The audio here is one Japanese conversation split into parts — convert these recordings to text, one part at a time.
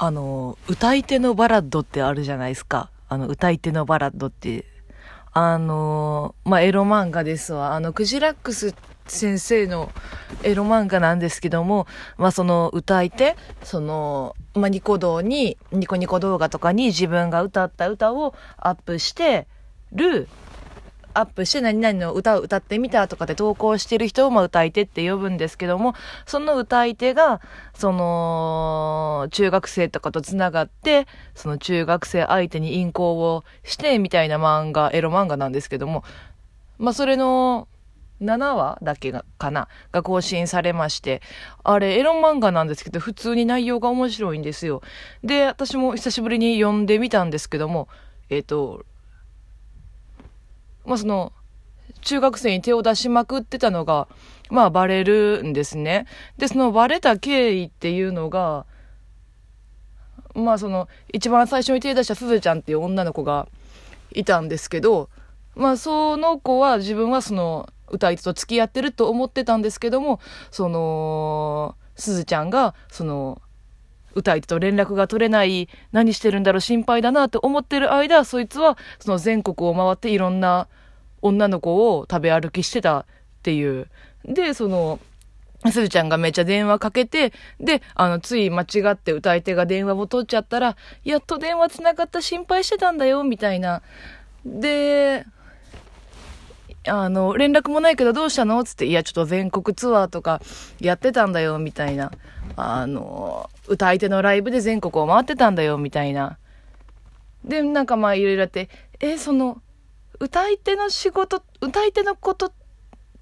あの、歌い手のバラッドってあるじゃないですか。あの、歌い手のバラッドって。あの、まあ、エロ漫画ですわ。あの、クジラックス先生のエロ漫画なんですけども、まあ、その歌い手、その、まあ、ニコ動に、ニコニコ動画とかに自分が歌った歌をアップしてる、アップして何々の歌を歌ってみたとかで投稿してる人をまあ歌い手って呼ぶんですけども、その歌い手が、その、中学生とかと繋がって、その中学生相手に淫行をしてみたいな漫画、エロ漫画なんですけども、まあそれの、7話だけがかなが更新されまして、あれ、エロ漫画なんですけど、普通に内容が面白いんですよ。で、私も久しぶりに読んでみたんですけども、えっ、と、まあその、中学生に手を出しまくってたのが、まあバレるんですね。で、そのバレた経緯っていうのが、まあその、一番最初に手出したすずちゃんっていう女の子がいたんですけど、まあその子は自分はその歌い手と付き合ってると思ってたんですけども、その、すずちゃんが、その、歌い手と連絡が取れない、何してるんだろう、心配だなって思ってる間、そいつは、その全国を回っていろんな女の子を食べ歩きしてたっていう。で、その、すずちゃんがめっちゃ電話かけて、で、あの、つい間違って歌い手が電話を取っちゃったら、やっと電話つながった心配してたんだよ、みたいな。で、あの、連絡もないけどどうしたの？つって、いや、ちょっと全国ツアーとかやってたんだよ、みたいな。あの、歌い手のライブで全国を回ってたんだよ、みたいな。で、なんかまあいろいろあって、え、その、歌い手の仕事、歌い手のこと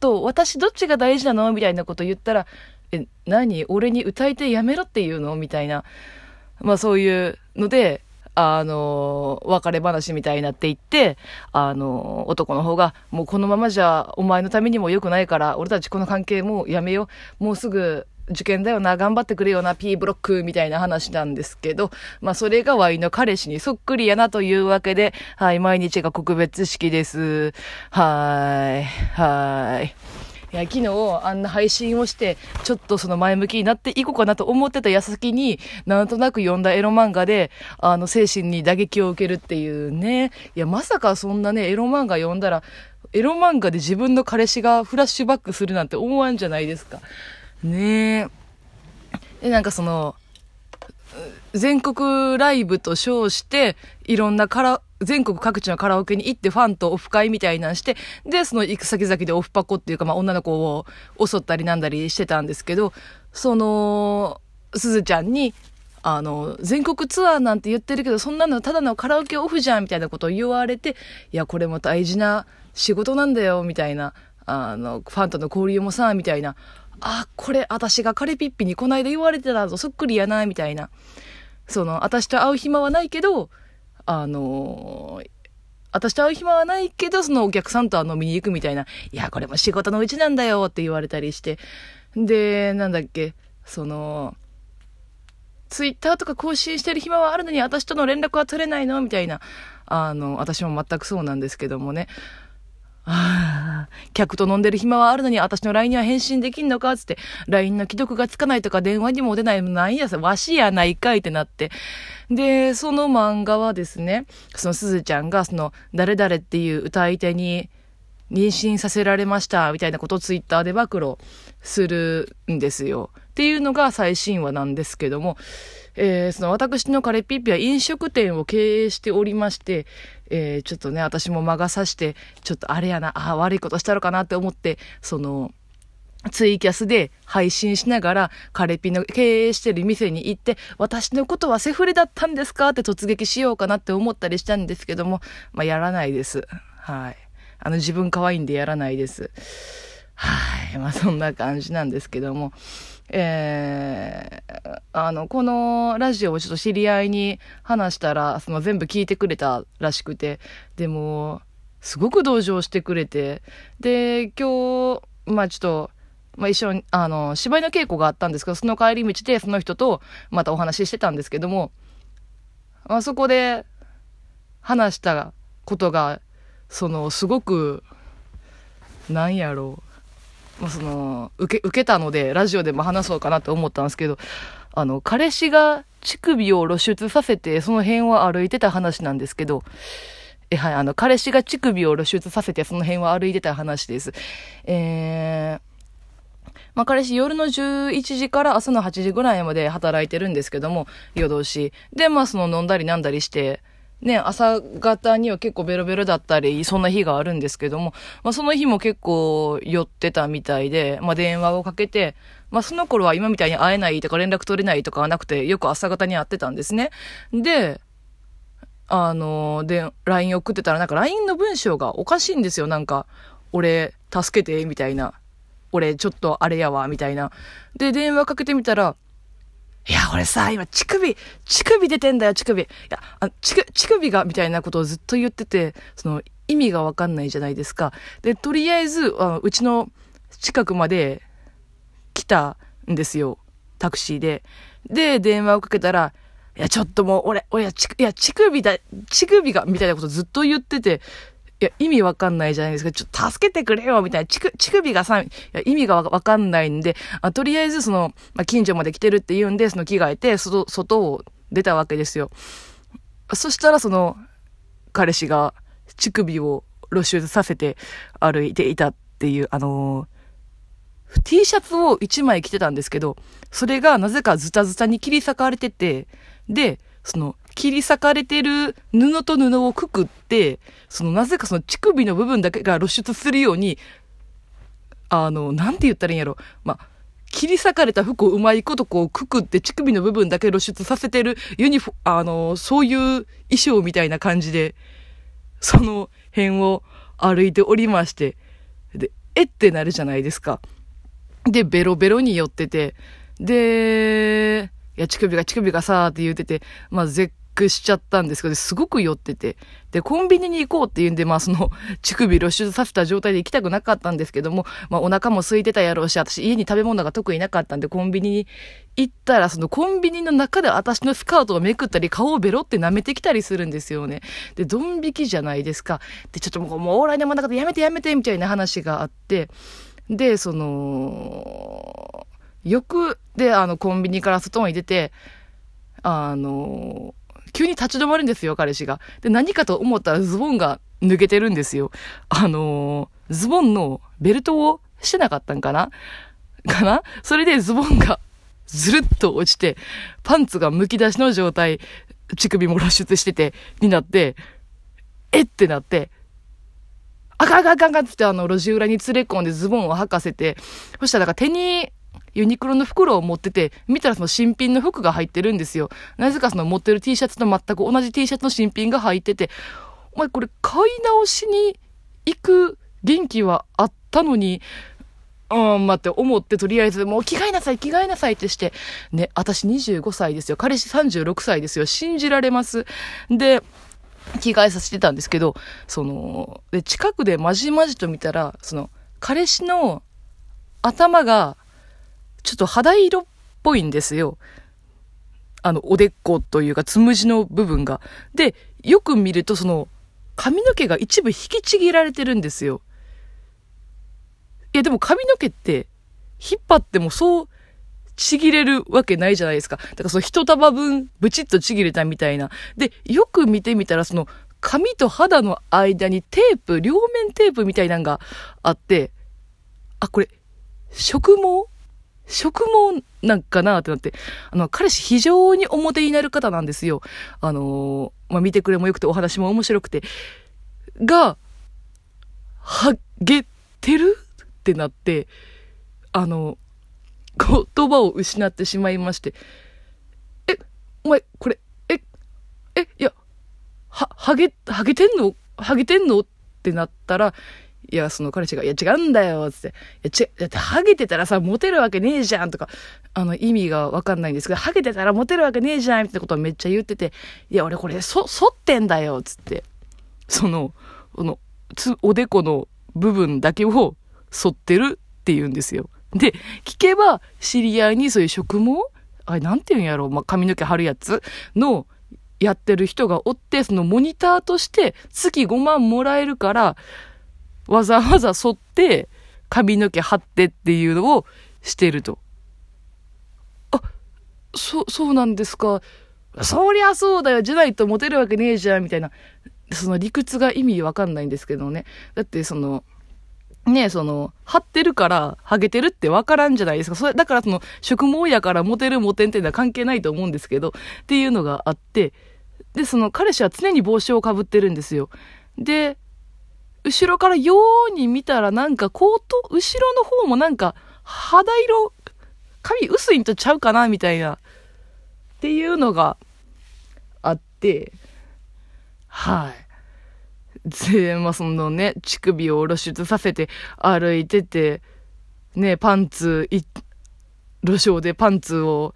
と私どっちが大事なの？みたいなこと言ったら、え、何？俺に歌い手やめろって言うの？みたいな。まあそういうので、あの、別れ話みたいになっていって、あの、男の方が、もうこのままじゃお前のためにも良くないから、俺たちこの関係もうやめよう。もうすぐ受験だよな、頑張ってくれよな、P ブロックみたいな話なんですけど、まあそれがワイの彼氏にそっくりやなというわけで、はい、毎日が告別式です。はい、はい。いや、昨日あんな配信をして、ちょっとその前向きになっていこうかなと思ってた矢先に、なんとなく読んだエロ漫画で、あの、精神に打撃を受けるっていうね。いや、まさかそんなね、エロ漫画読んだら、エロ漫画で自分の彼氏がフラッシュバックするなんて思わんじゃないですか。ねえ。で、なんかその、全国ライブと称して、いろんなカラ、全国各地のカラオケに行ってファンとオフ会みたいなんして、で、その行く先々でオフパコっていうか、まあ女の子を襲ったりなんだりしてたんですけど、その、すずちゃんに、あの、全国ツアーなんて言ってるけど、そんなのただのカラオケオフじゃんみたいなことを言われて、いや、これも大事な仕事なんだよ、みたいな。あの、ファンとの交流もさ、みたいな。あ、これ、私がカレピッピにこないだ言われてたぞ、そっくりやな、みたいな。その、私と会う暇はないけど、あの私と会う暇はないけど、そのお客さんとは飲みに行くみたいな、いや、これも仕事のうちなんだよって言われたりして。で、なんだっけ、その、ツイッターとか更新してる暇はあるのに私との連絡は取れないの？みたいな。あの、私も全くそうなんですけどもね。客と飲んでる暇はあるのに私の LINE には返信できんのかつって、LINE の既読がつかないとか電話にも出ないなんやさ、わしやないかいってなって。で、その漫画はですね、そのすずちゃんがその、誰々っていう歌い手に妊娠させられました、みたいなことをツイッターで暴露するんですよ。っていうのが最新話なんですけども、えー、その私のカレピッピは飲食店を経営しておりまして、えー、ちょっとね、私も魔が差して、ちょっとあれやな、あ悪いことしたのかなって思って、その、ツイキャスで配信しながら、カレピの経営してる店に行って、私のことはセフレだったんですか？って突撃しようかなって思ったりしたんですけども、まあ、やらないです。はい。あの、自分可愛いんでやらないです。はい。まあ、そんな感じなんですけども。えー、あの、このラジオをちょっと知り合いに話したら、その全部聞いてくれたらしくて、でも、すごく同情してくれて、で、今日、まあちょっと、まあ一緒に、あの、芝居の稽古があったんですけど、その帰り道でその人とまたお話ししてたんですけども、まあそこで話したことが、その、すごく、なんやろう。まあ、その、受け、受けたので、ラジオでも話そうかなと思ったんですけど、あの、彼氏が乳首を露出させて、その辺を歩いてた話なんですけど、え、はい、あの、彼氏が乳首を露出させて、その辺を歩いてた話です。えー、まあ、彼氏夜の11時から朝の8時ぐらいまで働いてるんですけども、夜通し。で、まあ、その飲んだり飲んだりして、ね、朝方には結構ベロベロだったり、そんな日があるんですけども、まあ、その日も結構酔ってたみたいで、まあ、電話をかけて、まあ、その頃は今みたいに会えないとか連絡取れないとかはなくて、よく朝方に会ってたんですね。で、あの、で、LINE 送ってたら、なんか LINE の文章がおかしいんですよ。なんか、俺、助けて、みたいな。俺、ちょっとあれやわ、みたいな。で、電話かけてみたら、いや、俺さ、今、乳首、乳首出てんだよ、乳首。いや、あ乳乳首が、みたいなことをずっと言ってて、その、意味がわかんないじゃないですか。で、とりあえず、あうちの近くまで来たんですよ。タクシーで。で、電話をかけたら、いや、ちょっともう、俺、俺、いや、乳首だ、乳首が、みたいなことずっと言ってて、いや、意味わかんないじゃないですか。ちょっと助けてくれよみたいな。乳首がさ、いや意味がわかんないんで、あとりあえずその、まあ、近所まで来てるって言うんで、その着替えて、外、外を出たわけですよ。そしたらその、彼氏が乳首を露出させて歩いていたっていう、あのー、T シャツを1枚着てたんですけど、それがなぜかズタズタに切り裂かれてて、で、その、切り裂かれてる布と布をくくって、そのなぜかその乳首の部分だけが露出するように、あの、なんて言ったらいいんやろ。まあ、切り裂かれた服をうまいことこうくくって乳首の部分だけ露出させてるユニフォ、あの、そういう衣装みたいな感じで、その辺を歩いておりまして、で、えってなるじゃないですか。で、ベロベロに寄ってて、で、いや、乳首が乳首がさーって言うてて、まあ、絶句しちゃったんですけど、すごく酔ってて。で、コンビニに行こうって言うんで、まあ、その、乳首露出させた状態で行きたくなかったんですけども、まあ、お腹も空いてたやろうし、私家に食べ物が特になかったんで、コンビニに行ったら、そのコンビニの中で私のスカートをめくったり、顔をベロって舐めてきたりするんですよね。で、ドン引きじゃないですか。で、ちょっともう、もう、往来の真ん中でやめてやめて、みたいな話があって、で、その、翌で、あの、コンビニから外に出て、あの、急に立ち止まるんですよ、彼氏が。で、何かと思ったらズボンが抜けてるんですよ。あの、ズボンのベルトをしてなかったんかな？かな？それでズボンがずるっと落ちて、パンツが剥き出しの状態、乳首も露出してて、になって、えってなって、あかんあかんあかんあかんってあの路地裏に連れ込んでズボンを履かせて、そしたらなんか手にユニクロの袋を持ってて、見たらその新品の服が入ってるんですよ。なぜかその持ってる T シャツと全く同じ T シャツの新品が入ってて、お前これ買い直しに行く元気はあったのに、うん、待って、思って、とりあえず、もう着替えなさい、着替えなさいってして、ね、私25歳ですよ。彼氏36歳ですよ。信じられます。で、着替えさせてたんですけど、その、で、近くでまじまじと見たら、その、彼氏の頭がちょっと肌色っぽいんですよ。あの、おでこというか、つむじの部分が。で、よく見ると、その、髪の毛が一部引きちぎられてるんですよ。いや、でも髪の毛って、引っ張ってもそう、ちぎれるわけないじゃないですか。だからその一束分、ブチッとちぎれたみたいな。で、よく見てみたら、その、髪と肌の間にテープ、両面テープみたいなのがあって、あ、これ、植毛？植毛なんかなってなって、あの、彼氏非常に表になる方なんですよ。あのー、まあ、見てくれもよくてお話も面白くて。が、はげてるってなって、あの、言葉を失ってしまいまして、え、お前、これ、え、え、いや、は、はげ、はげてんの？はげてんの？ってなったら、いや、その彼氏が、いや、違うんだよ、つって。いや、ち、だって、ハゲてたらさ、モテるわけねえじゃん、とか、あの、意味がわかんないんですけど、ハゲてたらモテるわけねえじゃん、みたいなことをめっちゃ言ってて、いや、俺これ、そ、反ってんだよ、つって。その、この、つ、おでこの部分だけを反ってるって言うんですよ。で、聞けば、知り合いにそういう植毛あれ、なんて言うんやろう、まあ、髪の毛貼るやつの、やってる人がおって、そのモニターとして月5万もらえるから、わざわざ剃って髪の毛貼ってっていうのをしてると。あ、そ、そうなんですか。そりゃそうだよ。じゃないとモテるわけねえじゃん、みたいな。その理屈が意味わかんないんですけどね。だってその、ねその、張ってるから、ハゲてるってわからんじゃないですか。それ、だからその、食毛やからモテるモテんっていうのは関係ないと思うんですけど、っていうのがあって、で、その、彼氏は常に帽子をかぶってるんですよ。で、後ろからように見たらなんか、コート、後ろの方もなんか、肌色、髪薄いんとちゃうかなみたいな、っていうのがあって、はい。で、まあ、そのね、乳首を露出させて歩いてて、ね、パンツ、い、路上でパンツを、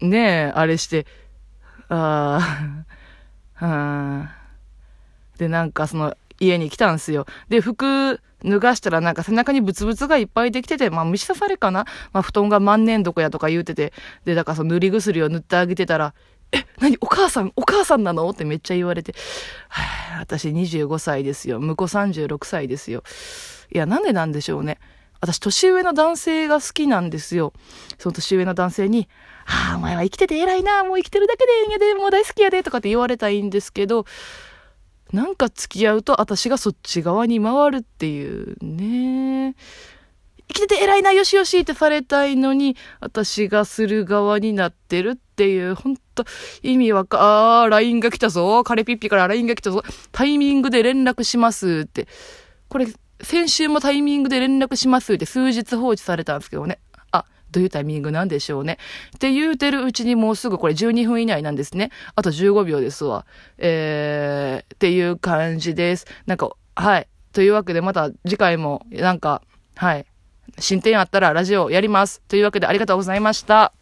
ね、あれして、ああ、はあ。で、なんかその、家に来たんすよ。で、服脱がしたらなんか背中にブツブツがいっぱいできてて、まあ虫刺されかな？まあ布団が万年床やとか言うてて、で、だからその塗り薬を塗ってあげてたら、え、何？お母さんお母さんなの？ってめっちゃ言われて、はあ、私25歳ですよ。婿36歳ですよ。いや、なんでなんでしょうね。私、年上の男性が好きなんですよ。その年上の男性に、ああ、お前は生きてて偉いな、もう生きてるだけでええんやで、もう大好きやで、とかって言われたいんですけど、なんか付き合うと私がそっち側に回るっていうね。生きてて偉いな、よしよしってされたいのに、私がする側になってるっていう、ほんと、意味わか、あー、LINE が来たぞ。カレピッピから LINE が来たぞ。タイミングで連絡しますって。これ、先週もタイミングで連絡しますって数日放置されたんですけどね。どういうタイミングなんでしょうね。って言うてるうちにもうすぐこれ12分以内なんですね。あと15秒ですわ。えー、っていう感じです。なんか、はい。というわけでまた次回もなんか、はい。進展あったらラジオやります。というわけでありがとうございました。